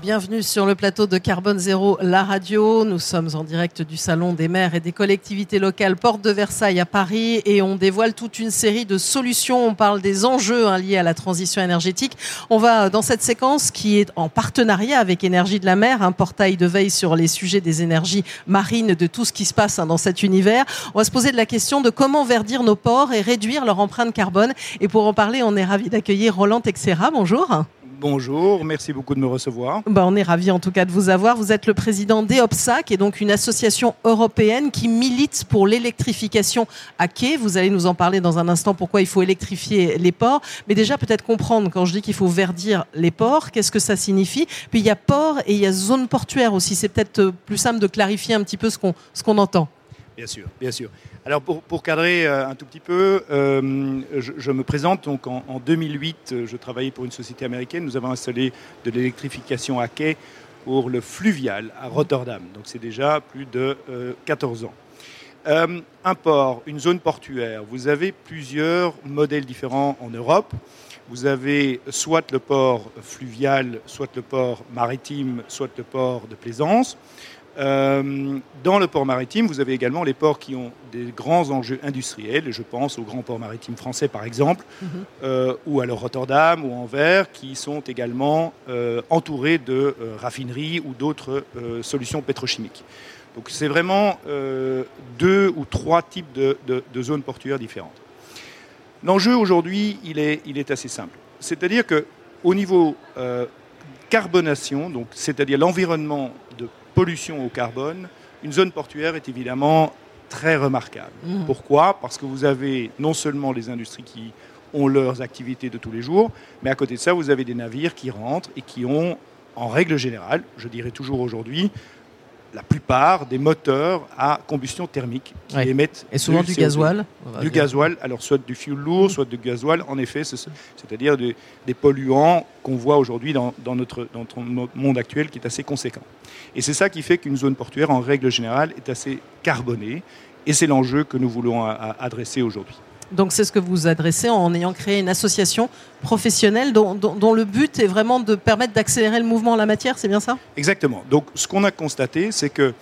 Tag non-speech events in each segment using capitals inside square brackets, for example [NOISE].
Bienvenue sur le plateau de Carbone Zéro, la radio. Nous sommes en direct du Salon des maires et des collectivités locales Porte de Versailles à Paris et on dévoile toute une série de solutions. On parle des enjeux hein, liés à la transition énergétique. On va dans cette séquence qui est en partenariat avec Énergie de la mer, un portail de veille sur les sujets des énergies marines, de tout ce qui se passe hein, dans cet univers. On va se poser de la question de comment verdir nos ports et réduire leur empreinte carbone. Et pour en parler, on est ravi d'accueillir Roland Texera. Bonjour. Bonjour, merci beaucoup de me recevoir. Bah, on est ravi en tout cas de vous avoir. Vous êtes le président d'EOPSA, qui est donc une association européenne qui milite pour l'électrification à quai. Vous allez nous en parler dans un instant pourquoi il faut électrifier les ports. Mais déjà peut-être comprendre quand je dis qu'il faut verdir les ports, qu'est-ce que ça signifie. Puis il y a port et il y a zone portuaire aussi. C'est peut-être plus simple de clarifier un petit peu ce qu'on ce qu'on entend. Bien sûr, bien sûr. Alors pour, cadrer euh, un tout petit peu, euh, je, me présente. Donc en, 2008, je travaillais pour une société américaine. Nous avons installé de l'électrification à quai pour le fluvial à Rotterdam. Donc c'est déjà plus de 14 euh, ans. un port, une zone portuaire, vous avez plusieurs modèles différents en Europe. Vous avez soit le port fluvial, soit le port maritime, soit le port de plaisance. Euh, dans le port maritime, vous avez également les ports qui ont des grands enjeux industriels. Je pense aux grands ports maritimes français, par exemple, mhm. euh, ou alors Rotterdam ou Anvers, qui sont également euh, entourés de raffineries ou d'autres solutions pétrochimiques. Donc c'est vraiment deux ou trois types de, zones portuaires différentes. L'enjeu aujourd'hui, il est, il est assez simple. C'est-à-dire qu'au niveau carbonation, donc c'est-à-dire l'environnement pollution au carbone, une zone portuaire est évidemment très remarquable. Mmh. Pourquoi? Parce que vous avez non seulement les industries qui ont leurs activités de tous les jours, mais à côté de ça, vous avez des navires qui rentrent et qui ont, en règle générale, je dirais toujours aujourd'hui, la plupart des moteurs à combustion thermique qui émettent et souvent du, gasoil du gasoil alors soit du fuel lourd soit du gasoil en effet c'est-à-dire des, polluants qu'on voit aujourd'hui dans, notre, dans notre monde actuel qui est assez conséquent. Et c'est ça qui fait qu'une zone portuaire en règle générale est assez carbonée. Et c'est l'enjeu que nous voulons adresser aujourd'hui donc c'est ce que vous adressez en ayant créé une association professionnelle dont, le but est vraiment de permettre d'accélérer le mouvement en la matière, c'est bien ça? Exactement. Donc ce qu'on a constaté, c'est que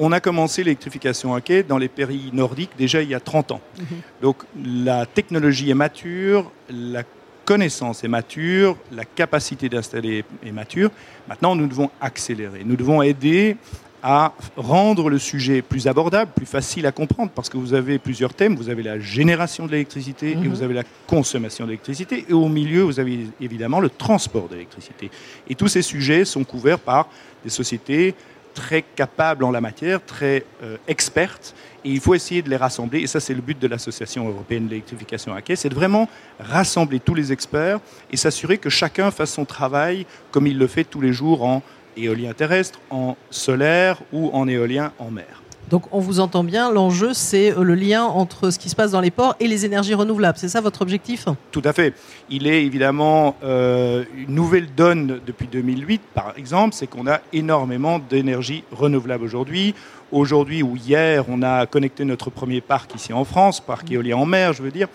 on a commencé l'électrification à quai dans les pays nordiques déjà il y a 30 ans. Mhm. Donc la technologie est mature, la connaissance est mature, la capacité d'installer est mature. Maintenant, nous devons accélérer. Nous devons aider à rendre le sujet plus abordable, plus facile à comprendre, parce que vous avez plusieurs thèmes. Vous avez la génération de l'électricité et mhm. vous avez la consommation d'électricité. Et au milieu, vous avez évidemment le transport d'électricité. Et tous ces sujets sont couverts par des sociétés très capables en la matière, très euh, expertes. Et il faut essayer de les rassembler. Et ça, c'est le but de l'Association européenne de l'électrification à quai. C'est de vraiment rassembler tous les experts et s'assurer que chacun fasse son travail comme il le fait tous les jours en éolien terrestre, en solaire ou en éolien en mer. Donc on vous entend bien, l'enjeu c'est euh, le lien entre ce qui se passe dans les ports et les énergies renouvelables. C'est ça votre objectif? Tout à fait. Il est évidemment euh, une nouvelle donne depuis 2008, par exemple, c'est qu'on a énormément d'énergie renouvelable aujourd'hui. Aujourd'hui ou hier, on a connecté notre premier parc ici en France, parc éolien en mer, je veux dire.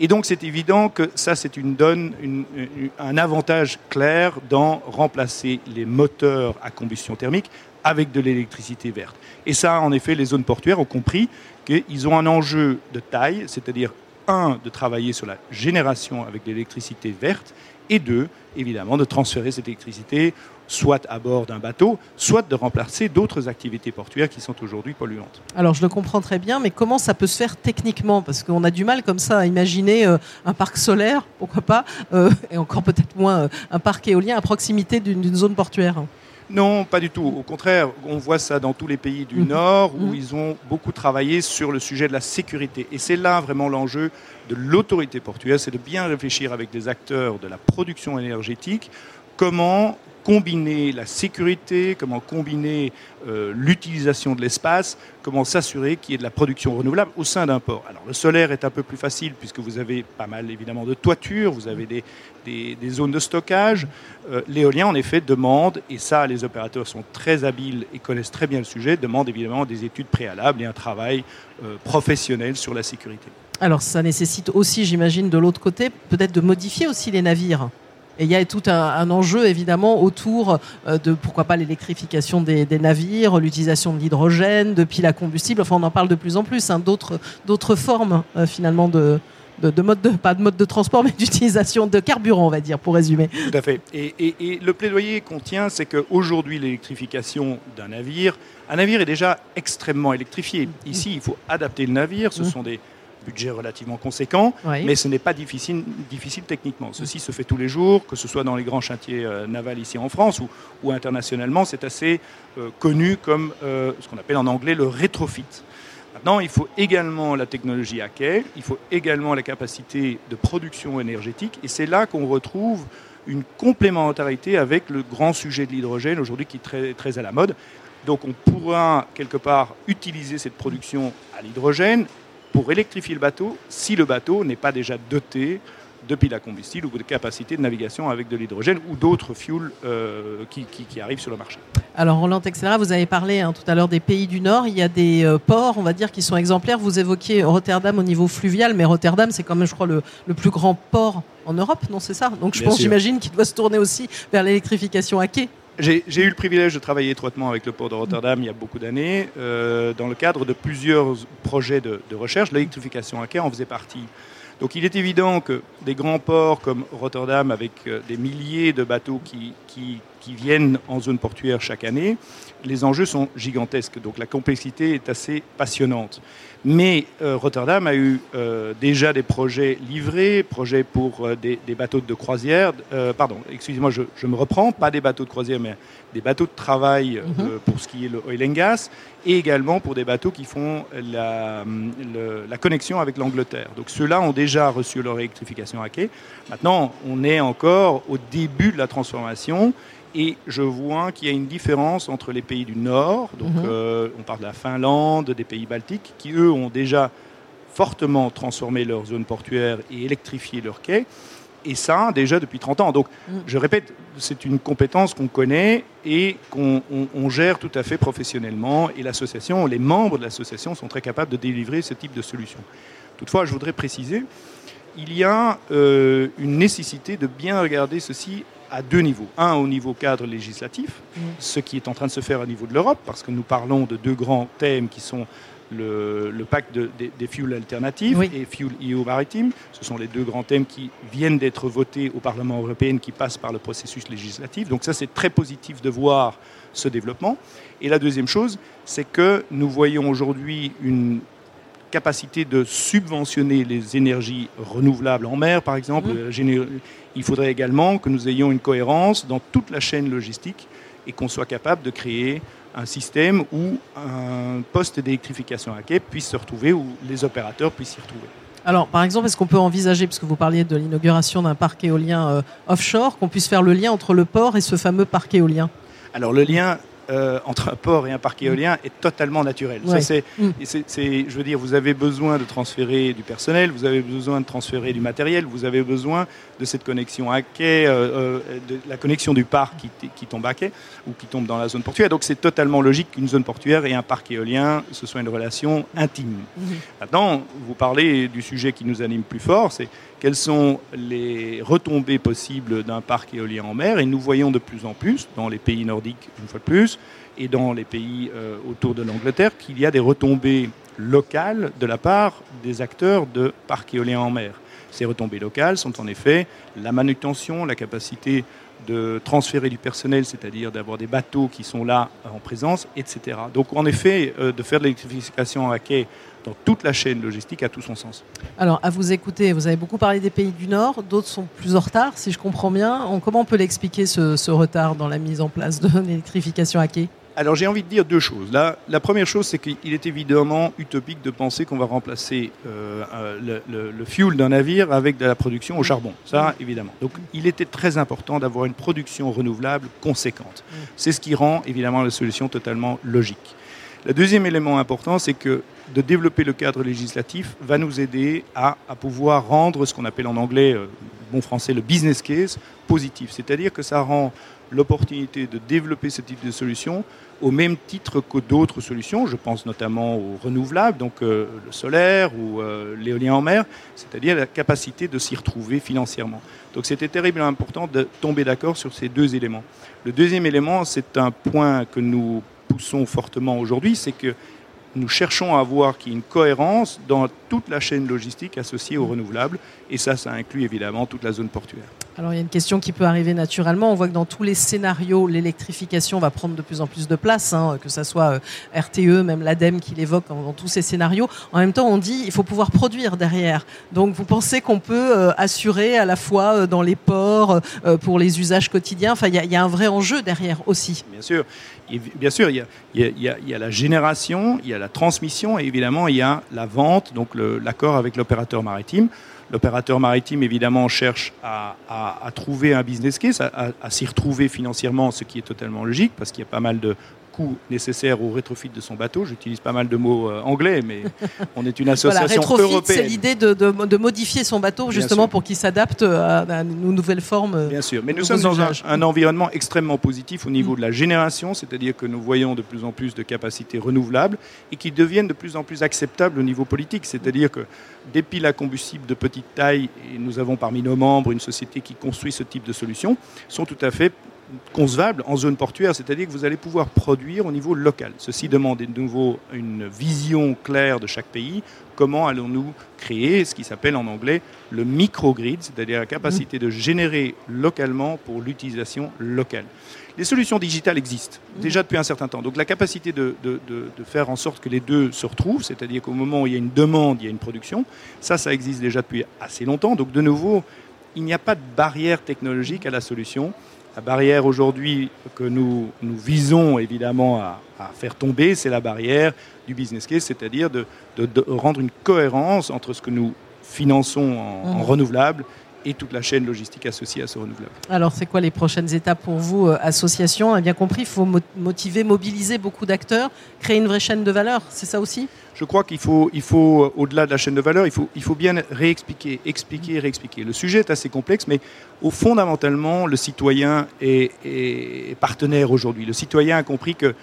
Et donc c'est évident que ça, c'est une donne, un avantage clair dans remplacer les moteurs à combustion thermique avec de l'électricité verte. Et ça, en effet, les zones portuaires ont compris qu'ils ont un enjeu de taille, c'est-à-dire, un, de travailler sur la génération avec l'électricité verte, et deux, évidemment, de transférer cette électricité soit à bord d'un bateau, soit de remplacer d'autres activités portuaires qui sont aujourd'hui polluantes. Alors je le comprends très bien, mais comment ça peut se faire techniquement? Parce qu'on a du mal comme ça à imaginer euh, un parc solaire, pourquoi pas, euh, et encore peut-être moins euh, un parc éolien à proximité d'une zone portuaire. Non, pas du tout. Au contraire, on voit ça dans tous les pays du mhm. Nord où mhm. ils ont beaucoup travaillé sur le sujet de la sécurité. Et c'est là vraiment l'enjeu de l'autorité portuaire, c'est de bien réfléchir avec des acteurs de la production énergétique comment combiner la sécurité, comment combiner euh, l'utilisation de l'espace, comment s'assurer qu'il y ait de la production renouvelable au sein d'un port. Alors le solaire est un peu plus facile puisque vous avez pas mal évidemment de toitures, vous avez des, zones de stockage. Euh, l'éolien en effet demande, et ça les opérateurs sont très habiles et connaissent très bien le sujet, demande évidemment des études préalables et un travail euh, professionnel sur la sécurité. Alors ça nécessite aussi, j'imagine, de l'autre côté, peut-être de modifier aussi les navires. Et il y a tout un, enjeu évidemment autour euh, de pourquoi pas l'électrification des, navires, l'utilisation de l'hydrogène, de piles à combustible. Enfin, on en parle de plus en plus. Hein, d'autres formes euh, finalement de, de, mode de, pas de mode de transport, [LAUGHS] mais d'utilisation de carburant, on va dire, pour résumer. Tout à fait. Et, et le plaidoyer qu'on tient, c'est qu'aujourd'hui, l'électrification d'un navire, un navire est déjà extrêmement électrifié. Ici, il faut adapter le navire. Ce mmh. sont des budget relativement conséquent, mais ce n'est pas difficile, difficile techniquement. Ceci se fait tous les jours, que ce soit dans les grands chantiers euh, navals ici en France ou, ou internationalement. C'est assez euh, connu comme euh, ce qu'on appelle en anglais le rétrofit. Maintenant, il faut également la technologie à quai, il faut également la capacité de production énergétique, et c'est là qu'on retrouve une complémentarité avec le grand sujet de l'hydrogène aujourd'hui qui est très, très à la mode. Donc on pourra quelque part utiliser cette production à l'hydrogène pour électrifier le bateau si le bateau n'est pas déjà doté de piles à combustible ou de capacités de navigation avec de l'hydrogène ou d'autres fuels euh, qui, arrivent sur le marché. Alors Roland Texera, vous avez parlé hein, tout à l'heure des pays du Nord. Il y a des euh, ports, on va dire, qui sont exemplaires. Vous évoquiez Rotterdam au niveau fluvial, mais Rotterdam, c'est quand même, je crois, le, plus grand port en Europe, non C'est ça? Donc je pense, j'imagine, qu'il doit se tourner aussi vers l'électrification à quai. J'ai eu le privilège de travailler étroitement avec le port de Rotterdam il y a beaucoup d'années, euh, dans le cadre de plusieurs projets de, recherche. L'électrification à quai en faisait partie. Donc il est évident que des grands ports comme Rotterdam, avec euh, des milliers de bateaux qui, qui, viennent en zone portuaire chaque année, les enjeux sont gigantesques. Donc la complexité est assez passionnante. Mais euh, Rotterdam a eu euh, déjà des projets livrés, projets pour euh, des, bateaux de croisière, pardon, excusez-moi, je, me reprends, pas des bateaux de croisière, mais des bateaux de travail mhm. pour ce qui est le oil and gas, et également pour des bateaux qui font la, la connexion avec l'Angleterre. Donc ceux-là ont déjà reçu leur électrification à quai. Maintenant, on est encore au début de la transformation. Et je vois qu'il y a une différence entre les pays du Nord, donc mhm. euh, on parle de la Finlande, des pays baltiques, qui eux ont déjà fortement transformé leur zone portuaire et électrifié leurs quais. Et ça, déjà depuis 30 ans. Donc, mhm. je répète, c'est une compétence qu'on connaît et qu'on gère tout à fait professionnellement. Et l'association, les membres de l'association sont très capables de délivrer ce type de solution. Toutefois, je voudrais préciser, il y a euh, une nécessité de bien regarder ceci à deux niveaux. Un, au niveau cadre législatif, mm. ce qui est en train de se faire au niveau de l'Europe, parce que nous parlons de deux grands thèmes qui sont le, pacte des, fuels alternatifs et Fuel EU maritime. Ce sont les deux grands thèmes qui viennent d'être votés au Parlement européen, qui passent par le processus législatif. Donc ça, c'est très positif de voir ce développement. Et la deuxième chose, c'est que nous voyons aujourd'hui une capacité de subventionner les énergies renouvelables en mer, par exemple. Mmh. Il faudrait également que nous ayons une cohérence dans toute la chaîne logistique et qu'on soit capable de créer un système où un poste d'électrification à quai puisse se retrouver, où les opérateurs puissent s'y retrouver. Alors, par exemple, est-ce qu'on peut envisager, puisque vous parliez de l'inauguration d'un parc éolien euh, offshore, qu'on puisse faire le lien entre le port et ce fameux parc éolien? Alors, le lien, euh, entre un port et un parc éolien est totalement naturel. Mm. c'est, je veux dire, vous avez besoin de transférer du personnel, vous avez besoin de transférer du matériel, vous avez besoin de cette connexion à quai, euh, euh, de la connexion du parc qui, tombe à quai ou qui tombe dans la zone portuaire. Donc c'est totalement logique qu'une zone portuaire et un parc éolien, ce soit une relation intime. Mm-hmm. Maintenant, vous parlez du sujet qui nous anime plus fort, c'est quelles sont les retombées possibles d'un parc éolien en mer? Et nous voyons de plus en plus, dans les pays nordiques une fois de plus, et dans les pays euh, autour de l'Angleterre, qu'il y a des retombées locales de la part des acteurs de parcs éoliens en mer. Ces retombées locales sont en effet la manutention, la capacité de transférer du personnel, c'est-à-dire d'avoir des bateaux qui sont là en présence, etc. Donc en effet, euh, de faire de l'électrification à quai dans toute la chaîne logistique a tout son sens. Alors, à vous écouter, vous avez beaucoup parlé des pays du Nord, d'autres sont plus en retard, si je comprends bien. comment on peut l'expliquer, ce, retard dans la mise en place de [LAUGHS] l'électrification à quai? Alors j'ai envie de dire deux choses. La, la première chose, c'est qu'il est évidemment utopique de penser qu'on va remplacer euh, le, le, fuel d'un navire avec de la production au charbon. Ça, évidemment. Donc il était très important d'avoir une production renouvelable conséquente. C'est ce qui rend évidemment la solution totalement logique. Le deuxième élément important, c'est que de développer le cadre législatif va nous aider à, pouvoir rendre ce qu'on appelle en anglais, euh, bon français, le business case positif. C'est-à-dire que ça rend l'opportunité de développer ce type de solution au même titre que d'autres solutions. Je pense notamment aux renouvelables, donc euh, le solaire ou euh, l'éolien en mer, c'est-à-dire la capacité de s'y retrouver financièrement. Donc c'était terriblement important de tomber d'accord sur ces deux éléments. Le deuxième élément, c'est un point que nous poussons fortement aujourd'hui, c'est que nous cherchons à avoir une cohérence dans toute la chaîne logistique associée aux renouvelables, et ça, ça inclut évidemment toute la zone portuaire. Alors il y a une question qui peut arriver naturellement. On voit que dans tous les scénarios, l'électrification va prendre de plus en plus de place, hein, que ce soit euh, RTE, même l'ADEME qui l'évoque dans, tous ces scénarios. En même temps, on dit il faut pouvoir produire derrière. Donc vous pensez qu'on peut euh, assurer à la fois euh, dans les ports, pour les usages quotidiens? Enfin, il y, a un vrai enjeu derrière aussi. Bien sûr. Bien sûr, il y, a, la génération, il y a la transmission et évidemment il y a la vente, donc l'accord avec l'opérateur maritime. L'opérateur maritime, évidemment, cherche à, à, trouver un business case, à, s'y retrouver financièrement, ce qui est totalement logique, parce qu'il y a pas mal de coûts nécessaires au rétrofit de son bateau. J'utilise pas mal de mots euh, anglais, mais on est une [LAUGHS] association voilà, européenne. C'est l'idée de, de, de, modifier son bateau justement pour qu'il s'adapte à, à, une nouvelle forme. Bien sûr, mais nous sommes dans un, un, environnement extrêmement positif au niveau mmh. de la génération, c'est-à-dire que nous voyons de plus en plus de capacités renouvelables et qui deviennent de plus en plus acceptables au niveau politique, c'est-à-dire que des piles à combustible de petite taille, et nous avons parmi nos membres une société qui construit ce type de solution, sont tout à fait concevables en zone portuaire, c'est-à-dire que vous allez pouvoir produire au niveau local. Ceci demande de nouveau une vision claire de chaque pays. Comment allons-nous créer ce qui s'appelle en anglais le microgrid, c'est-à-dire la capacité de générer localement pour l'utilisation locale. Les solutions digitales existent déjà depuis un certain temps. Donc la capacité de, de, de, de faire en sorte que les deux se retrouvent, c'est-à-dire qu'au moment où il y a une demande, il y a une production, ça, ça existe déjà depuis assez longtemps. Donc de nouveau, il n'y a pas de barrière technologique à la solution. La barrière aujourd'hui que nous, nous visons évidemment à, à faire tomber, c'est la barrière du business case, c'est-à-dire de, de, de, rendre une cohérence entre ce que nous finançons en, mmh. en renouvelable et toute la chaîne logistique associée à ce renouvelable. Alors, c'est quoi les prochaines étapes pour vous, euh, association? On a bien compris, il faut motiver, mobiliser beaucoup d'acteurs, créer une vraie chaîne de valeur, c'est ça aussi? Je crois qu'il faut, il faut euh, au-delà de la chaîne de valeur, il faut, il faut bien réexpliquer, expliquer, réexpliquer. Le sujet est assez complexe, mais au fondamentalement, le citoyen est, est partenaire aujourd'hui. Le citoyen a compris que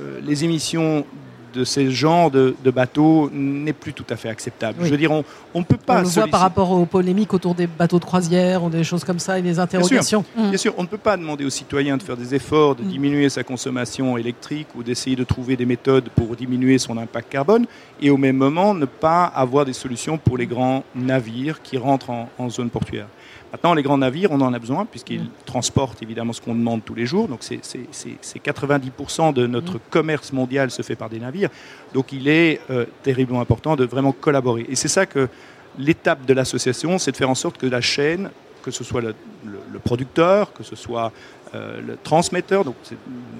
euh, les émissions de ces genres de, de bateaux n'est plus tout à fait acceptable. Oui. Je veux dire, on ne peut pas. On le voit par rapport aux polémiques autour des bateaux de croisière ou des choses comme ça et des interrogations. Bien sûr, mmh. bien sûr on ne peut pas demander aux citoyens de faire des efforts, de mmh. diminuer sa consommation électrique ou d'essayer de trouver des méthodes pour diminuer son impact carbone et au même moment ne pas avoir des solutions pour les grands navires qui rentrent en, en zone portuaire. Maintenant, les grands navires, on en a besoin puisqu'ils mmh. transportent évidemment ce qu'on demande tous les jours. Donc, c'est 90% de notre mmh. commerce mondial se fait par des navires. Donc, il est euh, terriblement important de vraiment collaborer. Et c'est ça que l'étape de l'association, c'est de faire en sorte que la chaîne, que ce soit le, le, le producteur, que ce soit euh, le transmetteur, donc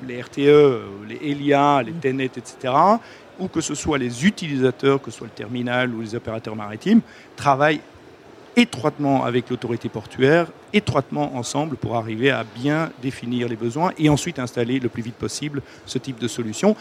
les RTE, les ELIA, les TENET, etc., ou que ce soit les utilisateurs, que ce soit le terminal ou les opérateurs maritimes, travaillent étroitement avec l'autorité portuaire, étroitement ensemble pour arriver à bien définir les besoins et ensuite installer le plus vite possible ce type de solution.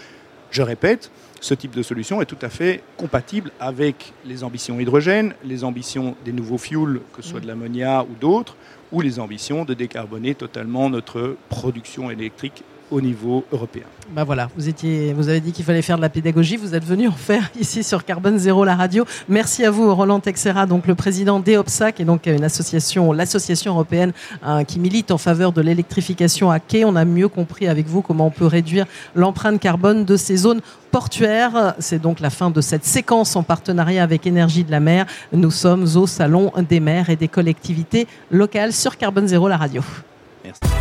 Je répète, ce type de solution est tout à fait compatible avec les ambitions hydrogène, les ambitions des nouveaux fuels, que ce soit de l'ammonia ou d'autres, ou les ambitions de décarboner totalement notre production électrique au niveau européen. Ben voilà, vous, étiez, vous avez dit qu'il fallait faire de la pédagogie, vous êtes venu en faire [LAUGHS] ici sur Carbone Zéro, la radio. Merci à vous, Roland Texera, donc le président d'EOPSAC, et donc une association, l'association européenne hein, qui milite en faveur de l'électrification à quai. On a mieux compris avec vous comment on peut réduire l'empreinte carbone de ces zones portuaires. C'est donc la fin de cette séquence en partenariat avec Énergie de la mer. Nous sommes au Salon des maires et des collectivités locales sur Carbone Zéro, la radio. Merci.